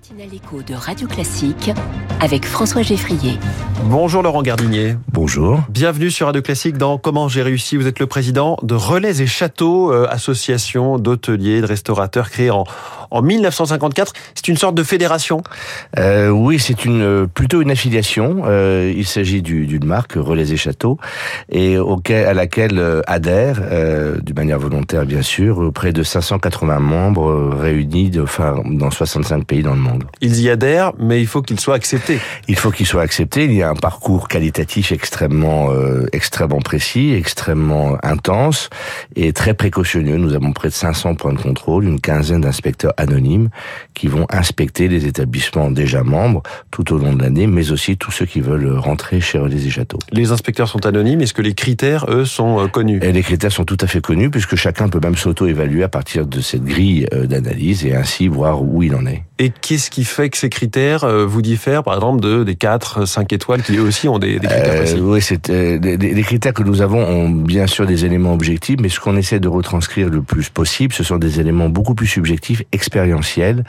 matinale écho de Radio Classique avec François Geffrier. Bonjour Laurent Gardinier. Bonjour. Bienvenue sur Radio Classique dans Comment j'ai réussi. Vous êtes le président de Relais et Châteaux, euh, association d'hôteliers, de restaurateurs créée en, en 1954. C'est une sorte de fédération? Euh, oui, c'est une euh, plutôt une affiliation. Euh, il s'agit du- d'une marque Relais et Châteaux et auquel, à laquelle adhèrent, euh, d'une manière volontaire bien sûr, près de 580 membres réunis de, enfin, dans 65 pays dans le monde. Ils y adhèrent, mais il faut qu'ils soient acceptés. Il faut qu'ils soient acceptés. Il y a un parcours qualitatif extrêmement, euh, extrêmement précis, extrêmement intense et très précautionneux. Nous avons près de 500 points de contrôle, une quinzaine d'inspecteurs anonymes qui vont inspecter les établissements déjà membres tout au long de l'année, mais aussi tous ceux qui veulent rentrer chez Relais et Châteaux. Les inspecteurs sont anonymes. Est-ce que les critères, eux, sont euh, connus? Et les critères sont tout à fait connus puisque chacun peut même s'auto-évaluer à partir de cette grille euh, d'analyse et ainsi voir où il en est. Et qu'est-ce qui fait que ces critères euh, vous diffèrent, par exemple, de, des 4, 5 étoiles qui eux aussi ont des, des critères Euh, précis oui, c'est euh, les critères que nous avons ont bien sûr des éléments objectifs, mais ce qu'on essaie de retranscrire le plus possible, ce sont des éléments beaucoup plus subjectifs, expérientiels,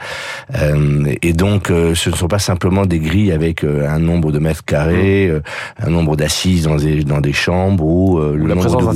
Euh, et donc euh, ce ne sont pas simplement des grilles avec euh, un nombre de mètres carrés, euh, un nombre d'assises dans des dans des chambres ou euh, le La présence de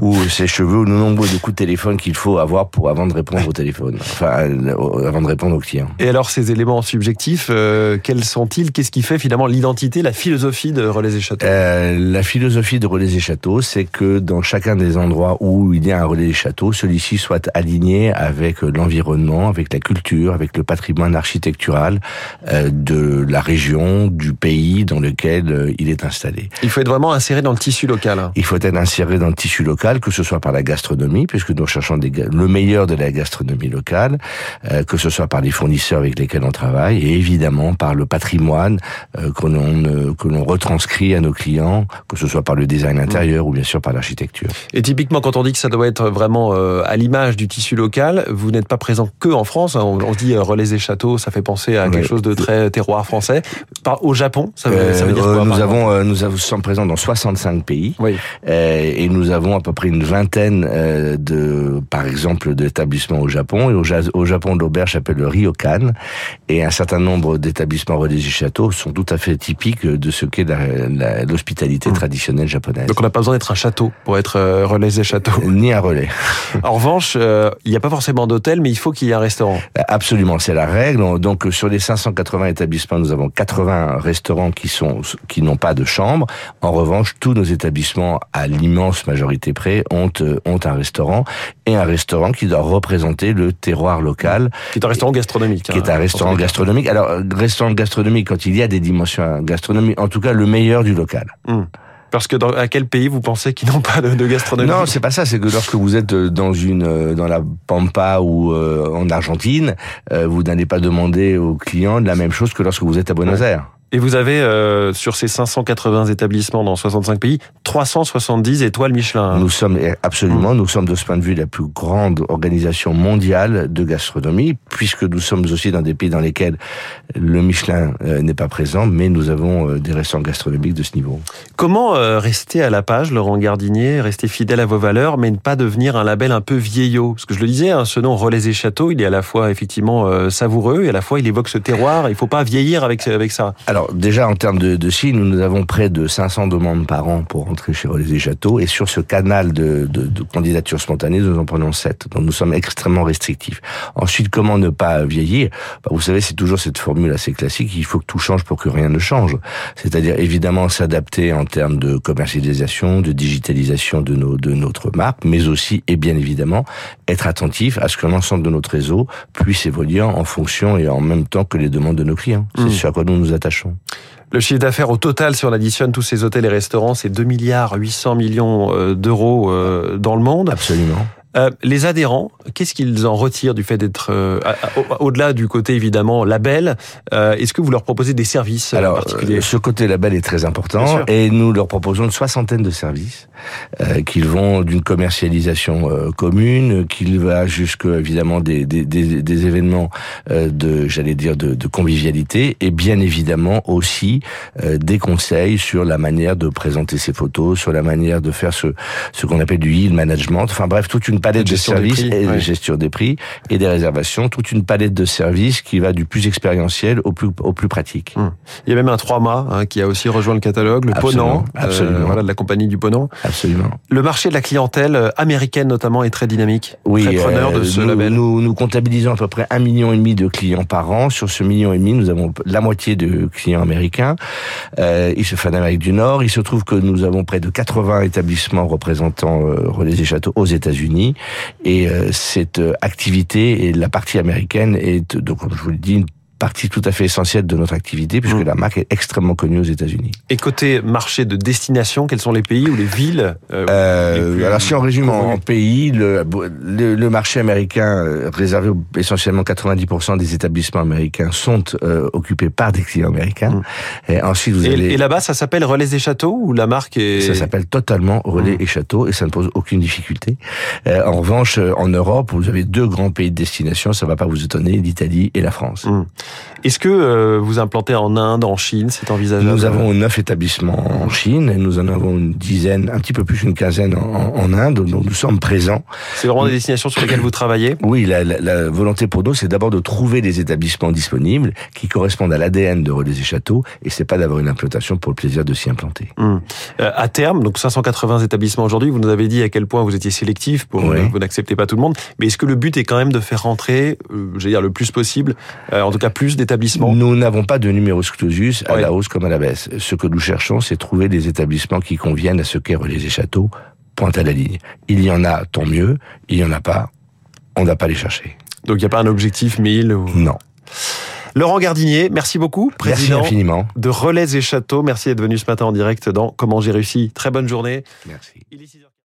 ou ses cheveux ou le nombre de coups de téléphone qu'il faut avoir pour avant de répondre au téléphone, enfin euh, avant de répondre au client. Et alors, ces éléments subjectifs, euh, quels sont-ils? Qu'est-ce qui fait finalement l'identité, la philosophie de Relais et Châteaux Euh, la philosophie de Relais et Châteaux, c'est que dans chacun des endroits où il y a un relais et château, celui-ci soit aligné avec l'environnement, avec la culture, avec le patrimoine architectural euh, de la région, du pays dans lequel il est installé. Il faut être vraiment inséré dans le tissu local. hein. Il faut être inséré dans le tissu local, que ce soit par la gastronomie, puisque nous cherchons des le meilleur de la gastronomie locale, que ce soit par les fournisseurs avec lesquels on travaille, et évidemment par le patrimoine euh, que l'on euh, que l'on retranscrit à nos clients, que ce soit par le design intérieur ou bien sûr par l'architecture. Et typiquement, quand on dit que ça doit être vraiment euh, à l'image du tissu local, vous n'êtes pas présent que en France. hein. On, on se dit euh, Relais et Châteaux, ça fait penser à Oui. quelque chose de très terroir français. Par, au Japon, ça veut, ça veut dire quoi nous avons nous sommes présents dans 65 pays. Oui. Et nous avons à peu près une vingtaine de, par exemple, d'établissements au Japon. Et au, au Japon, l'auberge s'appelle le Ryokan. Et un certain nombre d'établissements relais et châteaux sont tout à fait typiques de ce qu'est l'hospitalité traditionnelle japonaise. Donc on n'a pas besoin d'être un château pour être euh, Relais et Châteaux. Ni un relais. En revanche, euh, il n'y a pas forcément d'hôtel, mais il faut qu'il y ait un restaurant. Absolument, c'est la règle. Donc sur les 580 établissements, nous avons 80 restaurants qui sont qui n'ont pas de chambre. En revanche, tous nos établissements, à l'immense majorité près, ont euh, ont un restaurant et un restaurant qui doit représenter le terroir local, Qui est un restaurant gastronomique. Qui est un restaurant gastronomique. Alors euh, restaurant gastronomique quand il y a des dimensions gastronomiques, en tout cas le meilleur du local. Hum. Parce que dans à quel pays vous pensez qu'ils n'ont pas de, de gastronomie? Non, c'est pas ça. C'est que lorsque vous êtes euh, dans une euh, dans la pampa ou euh, en Argentine, euh, vous n'allez pas demander aux clients de la même chose que lorsque vous êtes à Buenos Aires. Et vous avez, euh, sur ces 580 établissements dans 65 pays, 370 étoiles Michelin. Nous sommes absolument, nous sommes de ce point de vue la plus grande organisation mondiale de gastronomie, puisque nous sommes aussi dans des pays dans lesquels le Michelin euh, n'est pas présent, mais nous avons euh, des restaurants gastronomiques de ce niveau. Comment euh, rester à la page, Laurent Gardinier, rester fidèle à vos valeurs, mais ne pas devenir un label un peu vieillot? Parce que je le disais, hein, ce nom Relais et Châteaux, il est à la fois effectivement euh, savoureux et à la fois il évoque ce terroir. Il faut pas vieillir avec, avec ça. Alors déjà en termes de, de signes, nous avons près de 500 demandes par an pour rentrer chez Relais et Châteaux, et sur ce canal de, de, de candidature spontanée, nous en prenons 7. Donc nous sommes extrêmement restrictifs. Ensuite, comment ne pas vieillir? Bah, Vous savez, c'est toujours cette formule assez classique, il faut que tout change pour que rien ne change. C'est-à-dire évidemment s'adapter en termes de commercialisation, de digitalisation de, nos, de notre marque, mais aussi et bien évidemment être attentif à ce que l'ensemble de notre réseau puisse évoluer en fonction et en même temps que les demandes de nos clients. C'est Mmh. ce à quoi nous nous attachons. Le chiffre d'affaires au total, si on additionne tous ces hôtels et restaurants, c'est 2 milliards 800 millions euh, d'euros euh, dans le monde. Absolument. Euh, les adhérents, qu'est-ce qu'ils en retirent du fait d'être euh, au-delà du côté évidemment label euh, Est-ce que vous leur proposez des services euh, Alors, particuliers? ce côté label est très important et nous leur proposons une soixantaine de services euh, qui vont d'une commercialisation euh, commune, qui va jusque évidemment des, des, des, des événements euh, de, j'allais dire, de, de convivialité et bien évidemment aussi euh, des conseils sur la manière de présenter ses photos, sur la manière de faire ce, ce qu'on appelle du yield management. Enfin bref, toute une palette de services prix, et de ouais. gestion des prix et des réservations, toute une palette de services qui va du plus expérientiel au plus au plus pratique. Il y a même un trois mâts hein, qui a aussi rejoint le catalogue, le Absolument, Ponant, euh, voilà, de la compagnie du Ponant. Absolument. Le marché de la clientèle euh, américaine notamment est très dynamique, Oui, très preneur de euh, ce nous, label. Nous, nous comptabilisons à peu près un million et demi de clients par an. Sur ce million et demi, nous avons la moitié de clients américains. Euh, ils se font d'Amérique du Nord. Il se trouve que nous avons près de 80 établissements représentant euh, Relais et Châteaux aux États-Unis. Et euh, cette euh, activité et la partie américaine est, donc, comme je vous le dis, partie tout à fait essentielle de notre activité puisque Mm. la marque est extrêmement connue aux États-Unis. Et côté marché de destination, quels sont les pays ou les villes euh, Euh, alors si on résume en, pays, le, le, le marché américain euh, réservé essentiellement 90% des établissements américains sont euh, occupés par des clients américains. Et ensuite vous Et, allez et là-bas, ça s'appelle Relais et Châteaux ou la marque est... ça s'appelle totalement relais Mm. et château et ça ne pose aucune difficulté. En revanche, en Europe, vous avez deux grands pays de destination, ça va pas vous étonner, l'Italie et la France. Est-ce que euh, vous implantez en Inde, en Chine, c'est envisageable Nous avons neuf établissements en Chine et nous en avons une dizaine, un petit peu plus qu'une quinzaine en, en Inde, donc nous sommes présents. C'est vraiment des destinations sur lesquelles vous travaillez? Oui, la, la- la volonté pour nous, c'est d'abord de trouver des établissements disponibles qui correspondent à l'ADN de Relais et Châteaux, et c'est pas d'avoir une implantation pour le plaisir de s'y implanter. Hmm. Euh, à terme, donc 580 établissements aujourd'hui, vous nous avez dit à quel point vous étiez sélectif, pour, Oui. euh, vous n'acceptez pas tout le monde, mais est-ce que le but est quand même de faire rentrer, euh, j'allais dire le plus possible, euh, en tout cas plus d'établissements Nous n'avons pas de numerus clausus à la hausse comme à la baisse. Ce que nous cherchons, c'est trouver des établissements qui conviennent à ce qu'est Relais et Châteaux, pointe à la ligne. Il y en a, tant mieux. Il y en a pas, on ne va pas les chercher. Donc il n'y a pas un objectif 1000 ou... Non. Laurent Gardinier, merci beaucoup, Merci président infiniment. de Relais et Châteaux. Merci d'être venu ce matin en direct dans Comment j'ai réussi. Très bonne journée. Merci. Il est 6h15.